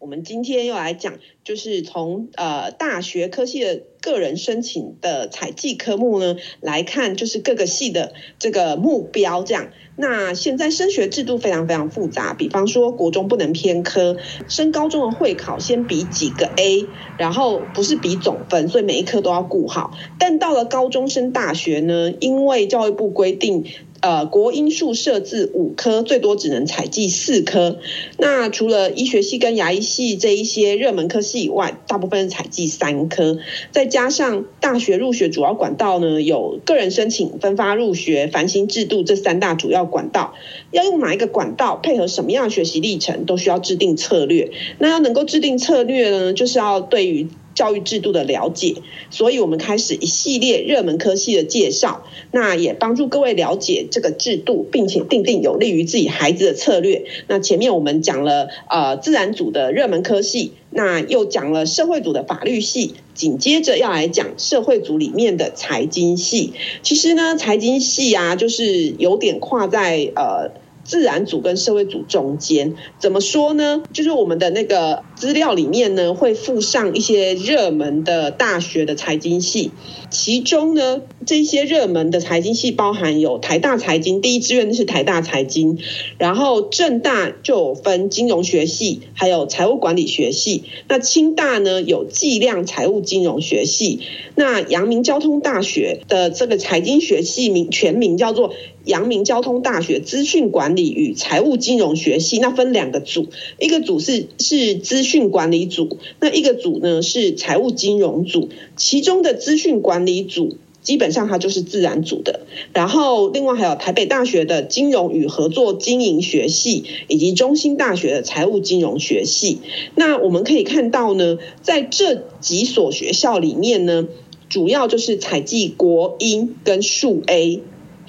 我们今天又来讲，就是从呃大学科系的个人申请的采计科目呢来看，就是各个系的这个目标这样。那现在升学制度非常非常复杂，比方说国中不能偏科，升高中的会考先比几个 A，然后不是比总分，所以每一科都要顾好。但到了高中升大学呢，因为教育部规定。呃，国英数设置五科，最多只能采计四科。那除了医学系跟牙医系这一些热门科系以外，大部分采计三科。再加上大学入学主要管道呢，有个人申请、分发入学、繁星制度这三大主要管道。要用哪一个管道，配合什么样的学习历程，都需要制定策略。那要能够制定策略呢，就是要对于。教育制度的了解，所以我们开始一系列热门科系的介绍，那也帮助各位了解这个制度，并且定定有利于自己孩子的策略。那前面我们讲了呃自然组的热门科系，那又讲了社会组的法律系，紧接着要来讲社会组里面的财经系。其实呢，财经系啊，就是有点跨在呃。自然组跟社会组中间怎么说呢？就是我们的那个资料里面呢，会附上一些热门的大学的财经系，其中呢，这些热门的财经系包含有台大财经，第一志愿是台大财经，然后政大就有分金融学系，还有财务管理学系，那清大呢有计量财务金融学系，那阳明交通大学的这个财经学系名全名叫做。阳明交通大学资讯管理与财务金融学系，那分两个组，一个组是是资讯管理组，那一个组呢是财务金融组。其中的资讯管理组基本上它就是自然组的，然后另外还有台北大学的金融与合作经营学系，以及中兴大学的财务金融学系。那我们可以看到呢，在这几所学校里面呢，主要就是采集国英跟数 A。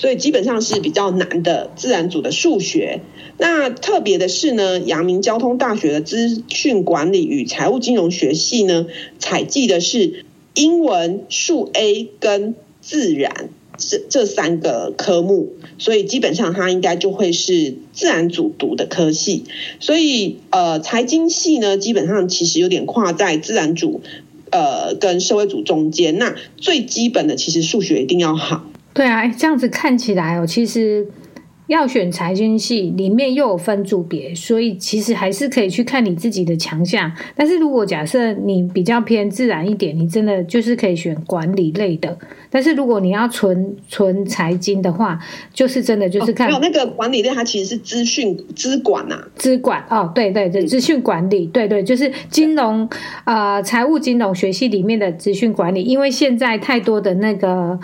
所以基本上是比较难的自然组的数学。那特别的是呢，阳明交通大学的资讯管理与财务金融学系呢，采计的是英文、数 A 跟自然这这三个科目。所以基本上它应该就会是自然组读的科系。所以呃，财经系呢，基本上其实有点跨在自然组呃跟社会组中间。那最基本的其实数学一定要好。对啊，这样子看起来哦，其实要选财经系，里面又有分组别，所以其实还是可以去看你自己的强项。但是如果假设你比较偏自然一点，你真的就是可以选管理类的。但是如果你要纯纯财经的话，就是真的就是看、哦、没有那个管理类，它其实是资讯资管呐、啊，资管哦，对对对，资讯管理，对对，就是金融呃财务金融学系里面的资讯管理，因为现在太多的那个。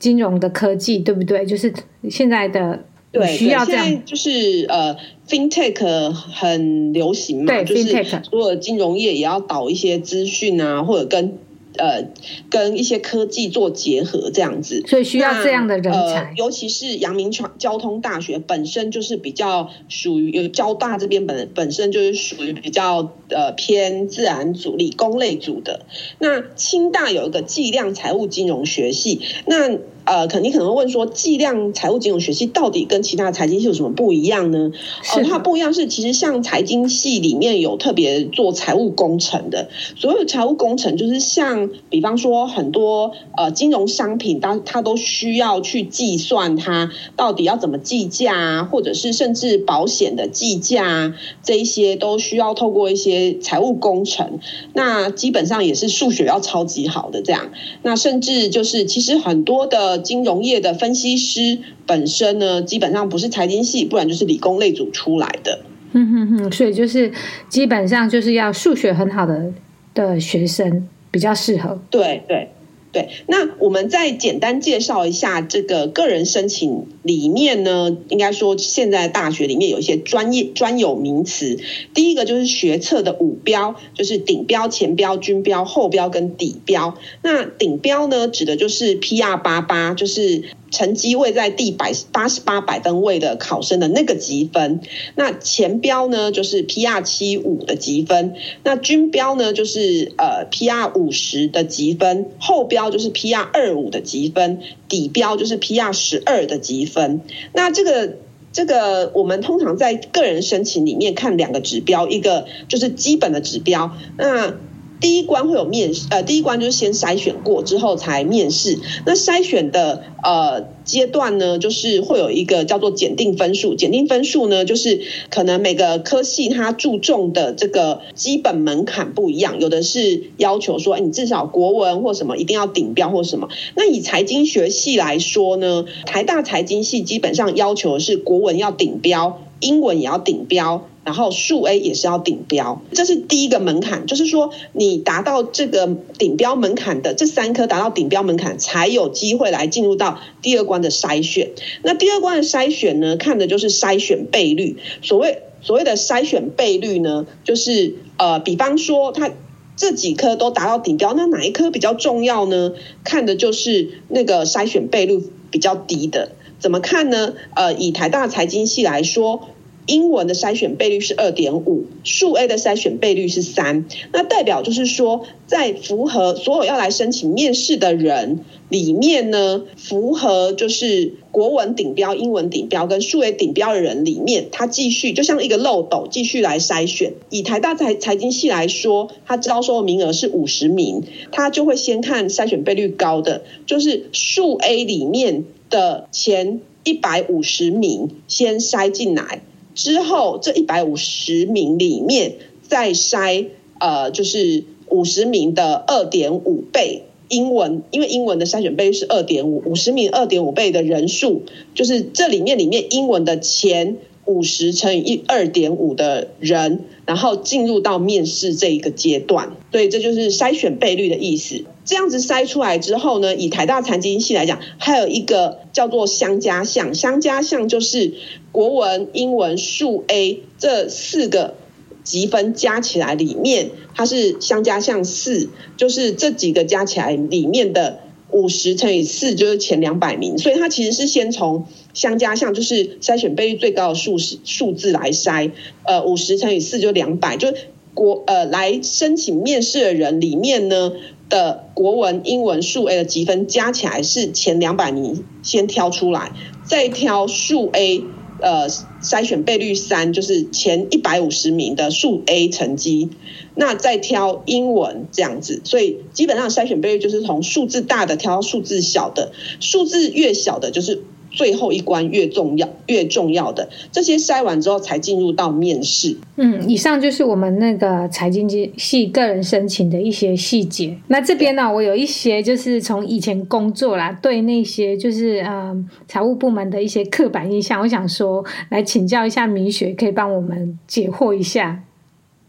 金融的科技对不对？就是现在的需要这样，就是呃，FinTech 很流行嘛，对就是所有金融业也要导一些资讯啊，或者跟。呃，跟一些科技做结合这样子，所以需要这样的人才。呃、尤其是阳明交通大学本身就是比较属于，有交大这边本本身就是属于比较呃偏自然组、理工类组的。那清大有一个计量财务金融学系，那。呃，肯定可能会问说，计量财务金融学系到底跟其他财经系有什么不一样呢？呃，它不一样是，其实像财经系里面有特别做财务工程的，所有财务工程就是像，比方说很多呃金融商品，它它都需要去计算它到底要怎么计价啊，或者是甚至保险的计价啊，这一些都需要透过一些财务工程，那基本上也是数学要超级好的这样，那甚至就是其实很多的。金融业的分析师本身呢，基本上不是财经系，不然就是理工类组出来的。嗯哼哼，所以就是基本上就是要数学很好的的学生比较适合。对对。对，那我们再简单介绍一下这个个人申请里面呢，应该说现在大学里面有一些专业专有名词。第一个就是学测的五标，就是顶标、前标、均标、后标跟底标。那顶标呢，指的就是 PR 八八，就是成绩位在第百八十八百分位的考生的那个积分，那前标呢就是 PR 七五的积分，那均标呢就是呃 PR 五十的积分，后标就是 PR 二五的积分，底标就是 PR 十二的积分。那这个这个我们通常在个人申请里面看两个指标，一个就是基本的指标，那。第一关会有面试，呃，第一关就是先筛选过之后才面试。那筛选的呃阶段呢，就是会有一个叫做检定分数。检定分数呢，就是可能每个科系它注重的这个基本门槛不一样，有的是要求说，哎，你至少国文或什么一定要顶标或什么。那以财经学系来说呢，台大财经系基本上要求是国文要顶标，英文也要顶标。然后数 A 也是要顶标，这是第一个门槛，就是说你达到这个顶标门槛的这三科达到顶标门槛，才有机会来进入到第二关的筛选。那第二关的筛选呢，看的就是筛选倍率。所谓所谓的筛选倍率呢，就是呃，比方说它这几科都达到顶标，那哪一科比较重要呢？看的就是那个筛选倍率比较低的。怎么看呢？呃，以台大财经系来说。英文的筛选倍率是二点五，数 A 的筛选倍率是三，那代表就是说，在符合所有要来申请面试的人里面呢，符合就是国文顶标、英文顶标跟数 A 顶标的人里面，他继续就像一个漏斗继续来筛选。以台大财财经系来说，他招收的名额是五十名，他就会先看筛选倍率高的，就是数 A 里面的前一百五十名先筛进来。之后，这一百五十名里面再筛，呃，就是五十名的二点五倍英文，因为英文的筛选倍是二点五，五十名二点五倍的人数，就是这里面里面英文的前五十乘以一二点五的人，然后进入到面试这一个阶段，所以这就是筛选倍率的意思。这样子筛出来之后呢，以台大财经系来讲，还有一个叫做相加项，相加项就是。国文、英文、数 A 这四个积分加起来，里面它是相加项四，就是这几个加起来里面的五十乘以四就是前两百名，所以它其实是先从相加项，就是筛选倍率最高的数数字来筛，呃，五十乘以四就两百，就国呃来申请面试的人里面呢的国文、英文、数 A 的积分加起来是前两百名，先挑出来，再挑数 A。呃，筛选倍率三就是前一百五十名的数 A 成绩，那再挑英文这样子，所以基本上筛选倍率就是从数字大的挑数字小的，数字越小的就是。最后一关越重要，越重要的这些筛完之后才进入到面试。嗯，以上就是我们那个财经系个人申请的一些细节。那这边呢，我有一些就是从以前工作啦，对那些就是嗯财务部门的一些刻板印象，我想说来请教一下米雪，可以帮我们解惑一下。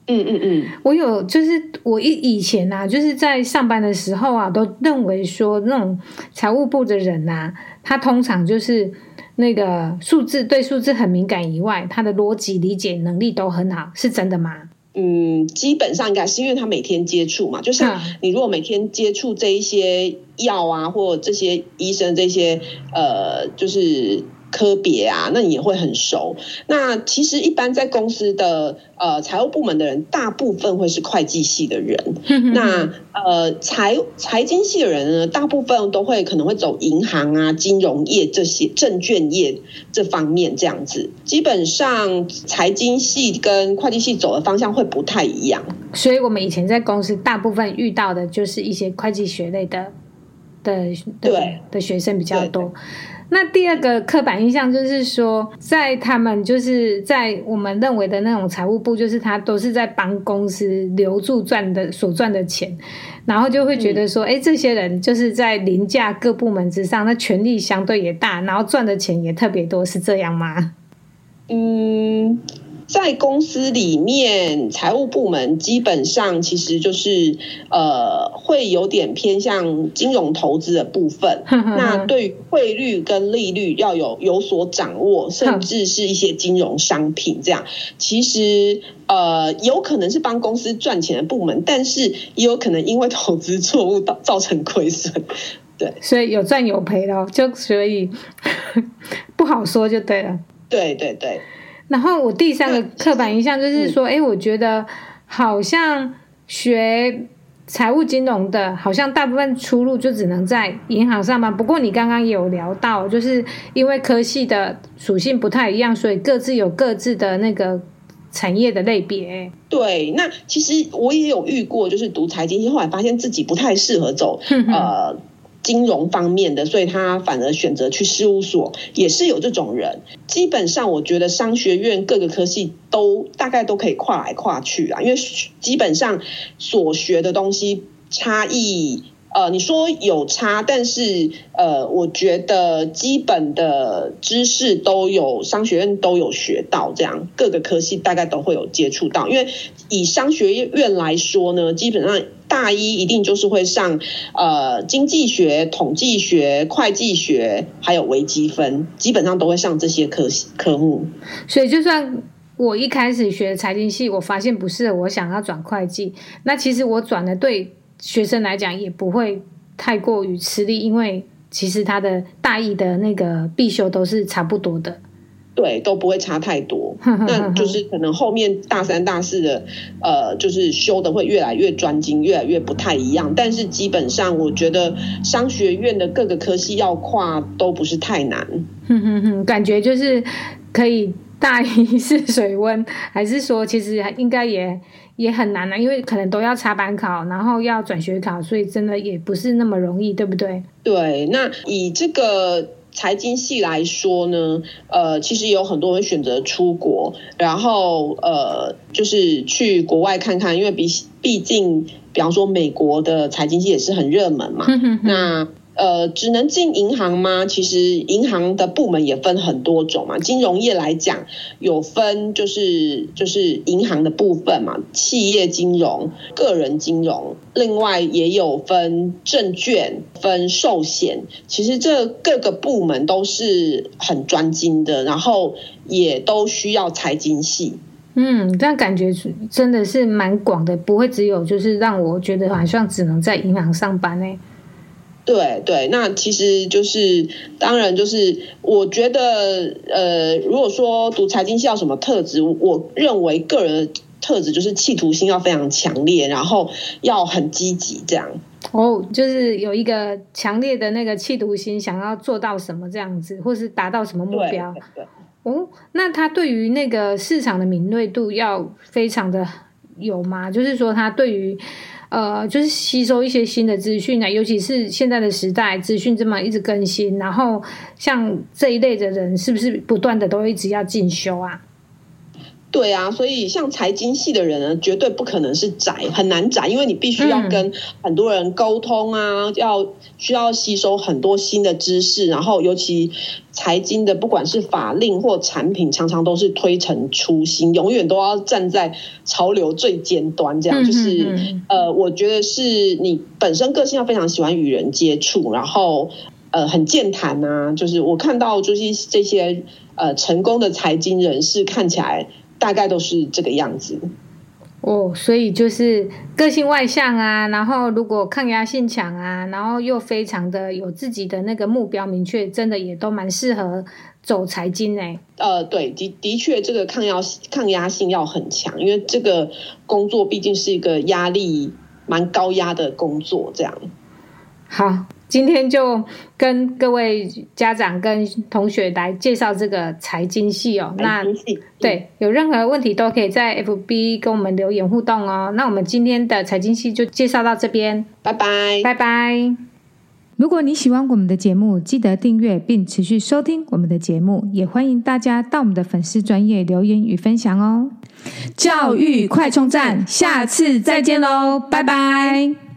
嗯嗯嗯，我有就是我以以前啊，就是在上班的时候啊，都认为说那种财务部的人啊，他通常就是那个数字对数字很敏感以外，他的逻辑理解能力都很好，是真的吗？嗯，基本上应该是因为他每天接触嘛，就像你如果每天接触这一些药啊，或这些医生这些呃，就是。科别啊，那你也会很熟。那其实一般在公司的呃财务部门的人，大部分会是会计系的人。那呃财财经系的人呢，大部分都会可能会走银行啊、金融业这些证券业这方面这样子。基本上财经系跟会计系走的方向会不太一样。所以我们以前在公司大部分遇到的就是一些会计学类的的对的，的学生比较多。那第二个刻板印象就是说，在他们就是在我们认为的那种财务部，就是他都是在帮公司留住赚的所赚的钱，然后就会觉得说，哎、这些人就是在凌驾各部门之上，那权力相对也大，然后赚的钱也特别多，是这样吗？嗯。在公司里面，财务部门基本上其实就是呃，会有点偏向金融投资的部分。那对于汇率跟利率要有有所掌握，甚至是一些金融商品这样，其实呃，有可能是帮公司赚钱的部门，但是也有可能因为投资错误导造成亏损。对，所以有赚有赔咯，就所以 不好说就对了。对对对。然后我第三个刻板印象就是说，哎、嗯，我觉得好像学财务金融的，好像大部分出路就只能在银行上班。不过你刚刚也有聊到，就是因为科系的属性不太一样，所以各自有各自的那个产业的类别。对，那其实我也有遇过，就是读财经，后来发现自己不太适合走呃。金融方面的，所以他反而选择去事务所，也是有这种人。基本上，我觉得商学院各个科系都大概都可以跨来跨去啊，因为基本上所学的东西差异，呃，你说有差，但是呃，我觉得基本的知识都有商学院都有学到，这样各个科系大概都会有接触到。因为以商学院来说呢，基本上。大一一定就是会上，呃，经济学、统计学、会计学，还有微积分，基本上都会上这些科科目。所以，就算我一开始学财经系，我发现不是我想要转会计，那其实我转的对学生来讲也不会太过于吃力，因为其实他的大一的那个必修都是差不多的。对，都不会差太多，那就是可能后面大三、大四的，呃，就是修的会越来越专精，越来越不太一样。但是基本上，我觉得商学院的各个科系要跨都不是太难。哼哼哼，感觉就是可以大一是水温，还是说其实应该也也很难呢？因为可能都要插班考，然后要转学考，所以真的也不是那么容易，对不对？对，那以这个。财经系来说呢，呃，其实有很多人选择出国，然后呃，就是去国外看看，因为毕毕竟，比方说美国的财经系也是很热门嘛，那。呃，只能进银行吗？其实银行的部门也分很多种嘛。金融业来讲，有分就是就是银行的部分嘛，企业金融、个人金融，另外也有分证券、分寿险。其实这各个部门都是很专精的，然后也都需要财经系。嗯，这样感觉真的是蛮广的，不会只有就是让我觉得好像只能在银行上班呢、对对，那其实就是，当然就是，我觉得，呃，如果说读财经系要什么特质，我认为个人的特质就是企图心要非常强烈，然后要很积极，这样。哦，就是有一个强烈的那个企图心，想要做到什么这样子，或是达到什么目标。对对。哦，那他对于那个市场的敏锐度要非常的有吗？就是说，他对于。呃，就是吸收一些新的资讯啊，尤其是现在的时代，资讯这么一直更新，然后像这一类的人，是不是不断的都一直要进修啊？对啊，所以像财经系的人呢，绝对不可能是宅，很难宅，因为你必须要跟很多人沟通啊，嗯、要需要吸收很多新的知识，然后尤其财经的，不管是法令或产品，常常都是推陈出新，永远都要站在潮流最尖端，这样就是、呃，我觉得是你本身个性要非常喜欢与人接触，然后呃很健谈啊，就是我看到就是这些呃成功的财经人士看起来。大概都是这个样子哦，所以就是个性外向啊，然后如果抗压性强啊，然后又非常的有自己的那个目标明确，真的也都蛮适合走财经诶。呃，对，的的确，这个抗压抗压性要很强，因为这个工作毕竟是一个压力蛮高压的工作，这样。好。今天就跟各位家长跟同学来介绍这个财经系哦。那对，有任何问题都可以在 FB 跟我们留言互动哦。那我们今天的财经系就介绍到这边，拜拜，拜拜。如果你喜欢我们的节目，记得订阅并持续收听我们的节目，也欢迎大家到我们的粉丝专业留言与分享哦。教育快充站，下次再见喽，拜拜。